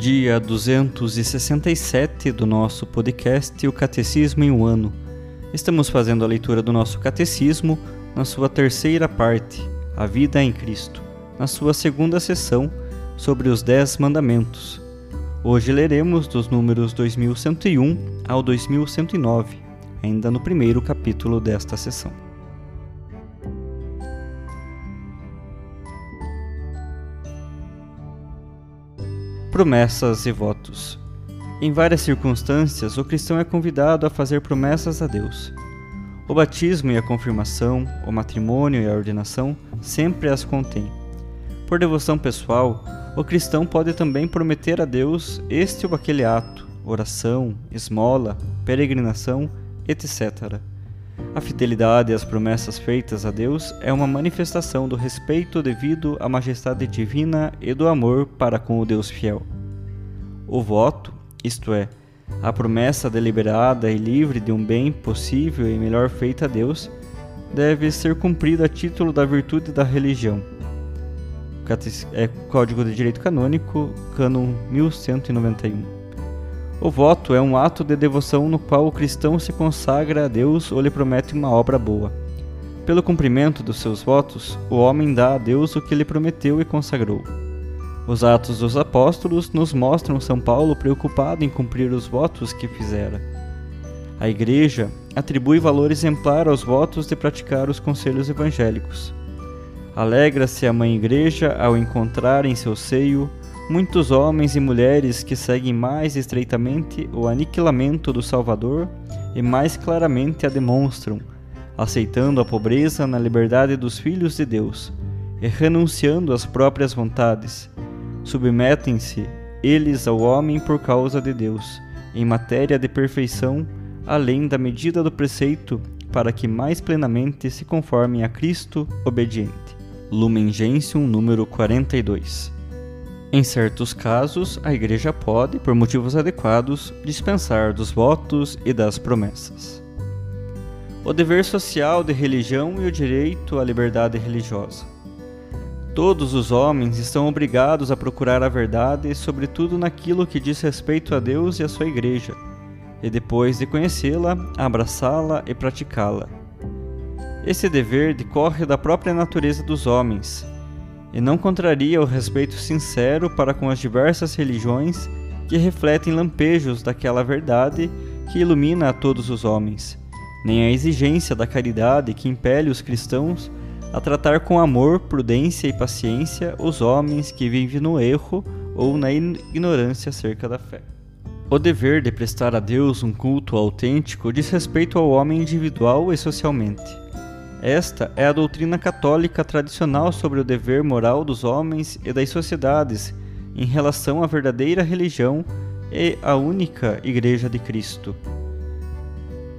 Dia 267 do nosso podcast O Catecismo em um Ano. Estamos fazendo a leitura do nosso Catecismo na sua terceira parte, A Vida em Cristo na sua segunda sessão sobre os Dez Mandamentos. Hoje leremos dos números 2101 ao 2109, ainda no primeiro capítulo desta sessão. Promessas e votos. Em várias circunstâncias, o cristão é convidado a fazer promessas a Deus. O batismo e a confirmação, o matrimônio e a ordenação sempre as contêm. Por devoção pessoal, o cristão pode também prometer a Deus este ou aquele ato, oração, esmola, peregrinação, etc. A fidelidade às promessas feitas a Deus é uma manifestação do respeito devido à majestade divina e do amor para com o Deus fiel. O voto, isto é, a promessa deliberada e livre de um bem possível e melhor feito a Deus, deve ser cumprida a título da virtude da religião é, Código de Direito Canônico, Cânon 1191. O voto é um ato de devoção no qual o cristão se consagra a Deus ou lhe promete uma obra boa. Pelo cumprimento dos seus votos, o homem dá a Deus o que lhe prometeu e consagrou. Os Atos dos Apóstolos nos mostram São Paulo preocupado em cumprir os votos que fizera. A Igreja atribui valor exemplar aos votos de praticar os conselhos evangélicos. Alegra-se a Mãe Igreja ao encontrar em seu seio muitos homens e mulheres que seguem mais estreitamente o aniquilamento do Salvador e mais claramente a demonstram, aceitando a pobreza na liberdade dos filhos de Deus e renunciando às próprias vontades. Submetem-se eles ao homem por causa de Deus, em matéria de perfeição, além da medida do preceito, para que mais plenamente se conformem a Cristo obediente. Lumen Gentium número 42. Em certos casos, a Igreja pode, por motivos adequados, dispensar dos votos e das promessas. O dever social de religião e o direito à liberdade religiosa. Todos os homens estão obrigados a procurar a verdade, sobretudo naquilo que diz respeito a Deus e a sua Igreja, e depois de conhecê-la, abraçá-la e praticá-la. Esse dever decorre da própria natureza dos homens, e não contraria o respeito sincero para com as diversas religiões que refletem lampejos daquela verdade que ilumina a todos os homens, nem a exigência da caridade que impele os cristãos a tratar com amor, prudência e paciência os homens que vivem no erro ou na ignorância acerca da fé. O dever de prestar a Deus um culto autêntico diz respeito ao homem individual e socialmente. Esta é a doutrina católica tradicional sobre o dever moral dos homens e das sociedades em relação à verdadeira religião e à única Igreja de Cristo.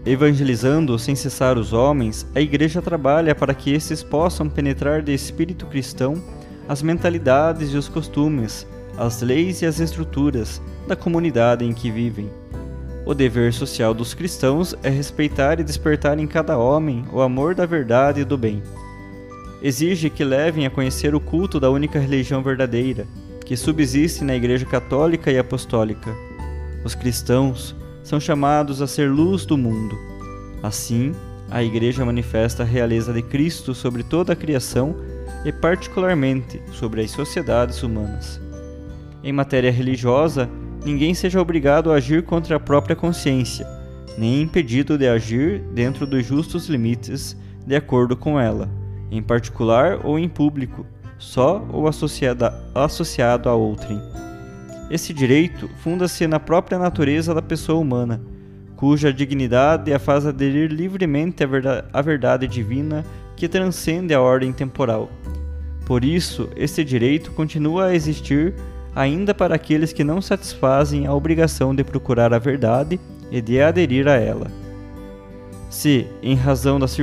Evangelizando sem cessar os homens, a Igreja trabalha para que esses possam penetrar de espírito cristão as mentalidades e os costumes, as leis e as estruturas da comunidade em que vivem o dever social dos cristãos é respeitar e despertar em cada homem o amor da verdade e do bem. Exige que levem a conhecer o culto da única religião verdadeira, que subsiste na Igreja Católica e Apostólica. Os cristãos são chamados a ser luz do mundo. Assim, a Igreja manifesta a realeza de Cristo sobre toda a criação e, particularmente, sobre as sociedades humanas. Em matéria religiosa, ninguém seja obrigado a agir contra a própria consciência, nem impedido de agir dentro dos justos limites de acordo com ela, em particular ou em público, só ou associado a outrem. Esse direito funda-se na própria natureza da pessoa humana, cuja dignidade a faz aderir livremente à verdade, divina que transcende a ordem temporal. Por isso, este direito continua a existir ainda para aqueles que não satisfazem a obrigação de procurar a verdade e de aderir a ela. Se, em razão das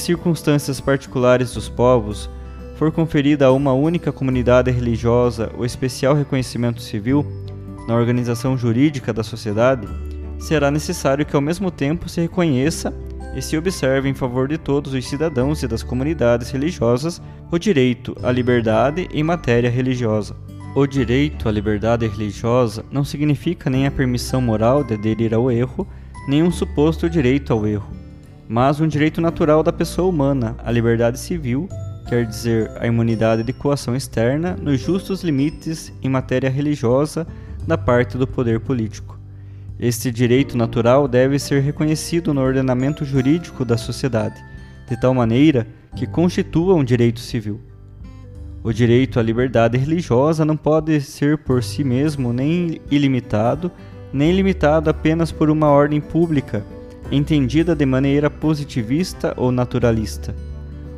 circunstâncias particulares dos povos, for conferida a uma única comunidade religiosa o especial reconhecimento civil na organização jurídica da sociedade, será necessário que ao mesmo tempo se reconheça e se observe em favor de todos os cidadãos e das comunidades religiosas o direito à liberdade em matéria religiosa. O direito à liberdade religiosa não significa nem a permissão moral de aderir ao erro, nem um suposto direito ao erro, mas um direito natural da pessoa humana à liberdade civil, quer dizer, a imunidade de coação externa nos justos limites em matéria religiosa da parte do poder político. Este direito natural deve ser reconhecido no ordenamento jurídico da sociedade, de tal maneira que constitua um direito civil. O direito à liberdade religiosa não pode ser por si mesmo nem ilimitado, nem limitado apenas por uma ordem pública, entendida de maneira positivista ou naturalista.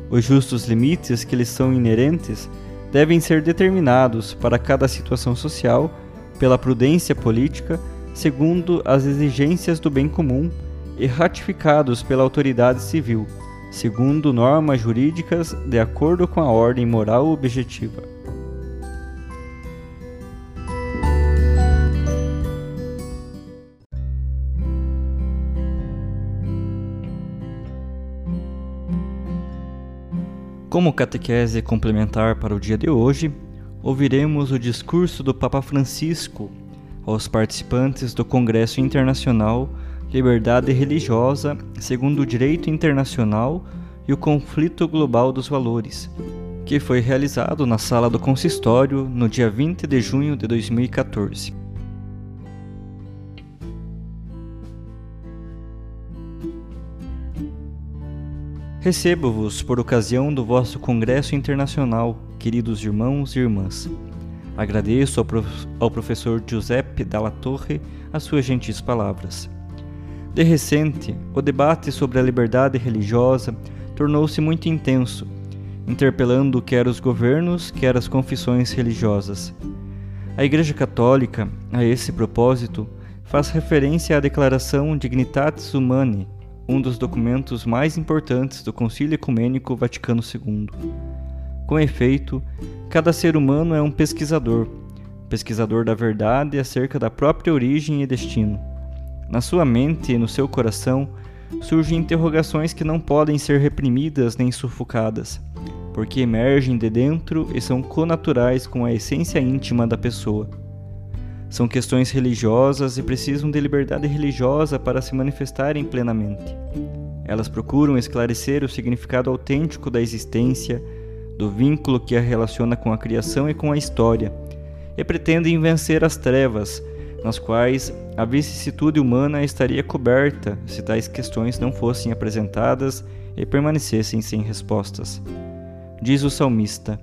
Os justos limites que lhes são inerentes devem ser determinados para cada situação social pela prudência política, segundo as exigências do bem comum, e ratificados pela autoridade civil segundo normas jurídicas de acordo com a ordem moral objetiva. Como catequese complementar para o dia de hoje, ouviremos o discurso do Papa Francisco aos participantes do Congresso Internacional liberdade religiosa segundo o direito internacional e o conflito global dos valores, que foi realizado na sala do consistório no dia 20 de junho de 2014. Recebo-vos por ocasião do vosso Congresso Internacional, queridos irmãos e irmãs. Agradeço ao, prof... ao professor Giuseppe Dalla Torre as suas gentis palavras. De recente, o debate sobre a liberdade religiosa tornou-se muito intenso, interpelando quer os governos, quer as confissões religiosas. A Igreja Católica, a esse propósito, faz referência à Declaração Dignitatis Humanae, um dos documentos mais importantes do Concílio Ecumênico Vaticano II. Com efeito, cada ser humano é um pesquisador, pesquisador da verdade acerca da própria origem e destino. Na sua mente e no seu coração surgem interrogações que não podem ser reprimidas nem sufocadas, porque emergem de dentro e são conaturais com a essência íntima da pessoa. São questões religiosas e precisam de liberdade religiosa para se manifestarem plenamente. Elas procuram esclarecer o significado autêntico da existência, do vínculo que a relaciona com a criação e com a história, e pretendem vencer as trevas nas quais a vicissitude humana estaria coberta se tais questões não fossem apresentadas e permanecessem sem respostas. Diz o salmista: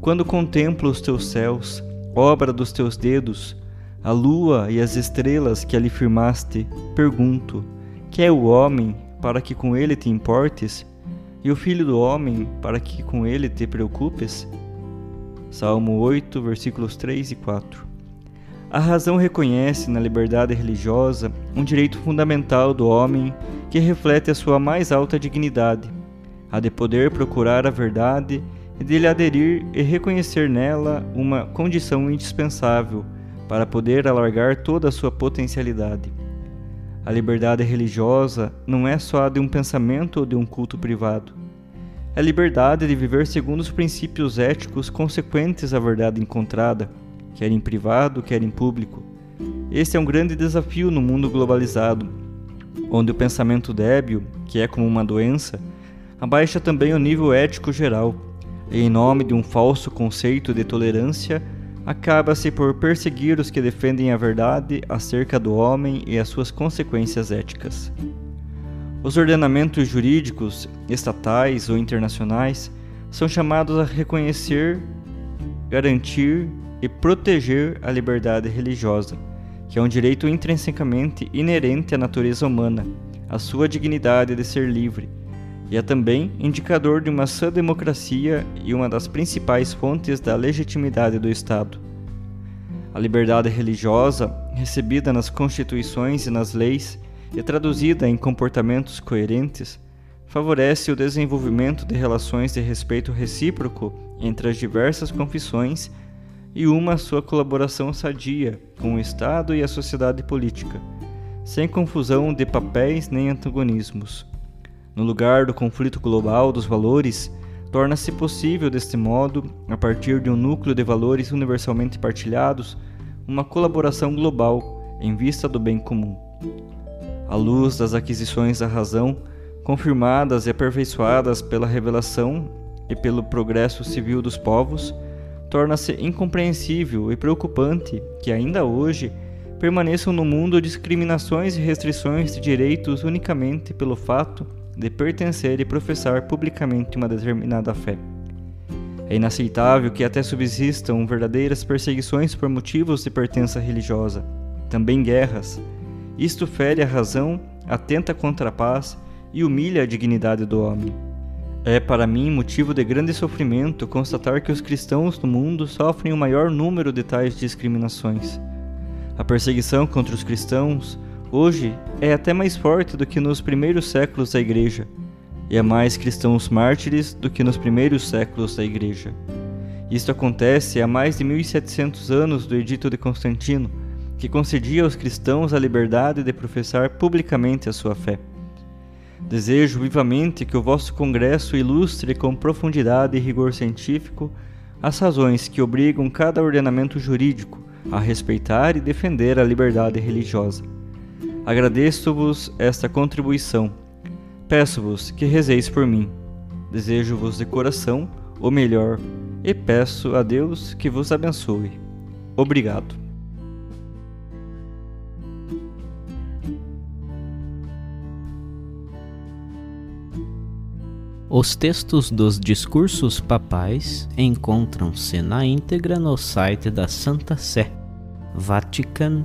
Quando contemplo os teus céus, obra dos teus dedos, a lua e as estrelas que ali firmaste, pergunto: que é o homem para que com ele te importes, e o filho do homem para que com ele te preocupes? Salmo 8, versículos 3 e 4. A razão reconhece na liberdade religiosa um direito fundamental do homem que reflete a sua mais alta dignidade, a de poder procurar a verdade e de lhe aderir e reconhecer nela uma condição indispensável para poder alargar toda a sua potencialidade. A liberdade religiosa não é só a de um pensamento ou de um culto privado. É a liberdade de viver segundo os princípios éticos consequentes à verdade encontrada quer em privado, quer em público. Esse é um grande desafio no mundo globalizado, onde o pensamento débil, que é como uma doença, abaixa também o nível ético geral, em nome de um falso conceito de tolerância, acaba-se por perseguir os que defendem a verdade acerca do homem e as suas consequências éticas. Os ordenamentos jurídicos, estatais ou internacionais, são chamados a reconhecer, garantir e proteger a liberdade religiosa, que é um direito intrinsecamente inerente à natureza humana, à sua dignidade de ser livre, e é também indicador de uma sã democracia e uma das principais fontes da legitimidade do Estado. A liberdade religiosa, recebida nas constituições e nas leis e traduzida em comportamentos coerentes, favorece o desenvolvimento de relações de respeito recíproco entre as diversas confissões e uma sua colaboração sadia com o Estado e a sociedade política, sem confusão de papéis nem antagonismos. No lugar do conflito global dos valores, torna-se possível, deste modo, a partir de um núcleo de valores universalmente partilhados, uma colaboração global em vista do bem comum. À luz das aquisições da razão, confirmadas e aperfeiçoadas pela revelação e pelo progresso civil dos povos, torna-se incompreensível e preocupante que ainda hoje permaneçam no mundo discriminações e restrições de direitos unicamente pelo fato de pertencer e professar publicamente uma determinada fé. É inaceitável que até subsistam verdadeiras perseguições por motivos de pertença religiosa, também guerras. Isto fere a razão, atenta contra a paz e humilha a dignidade do homem. É para mim motivo de grande sofrimento constatar que os cristãos no mundo sofrem o maior número de tais discriminações. A perseguição contra os cristãos hoje é até mais forte do que nos primeiros séculos da Igreja, e há mais cristãos mártires do que nos primeiros séculos da Igreja. Isto acontece há mais de 1700 anos do Edito de Constantino, que concedia aos cristãos a liberdade de professar publicamente a sua fé. Desejo vivamente que o vosso congresso ilustre com profundidade e rigor científico as razões que obrigam cada ordenamento jurídico a respeitar e defender a liberdade religiosa. Agradeço-vos esta contribuição. Peço-vos que rezeis por mim. Desejo-vos de coração o melhor e peço a Deus que vos abençoe. Obrigado. Os textos dos discursos papais encontram-se na íntegra no site da Santa Sé, vatican.va.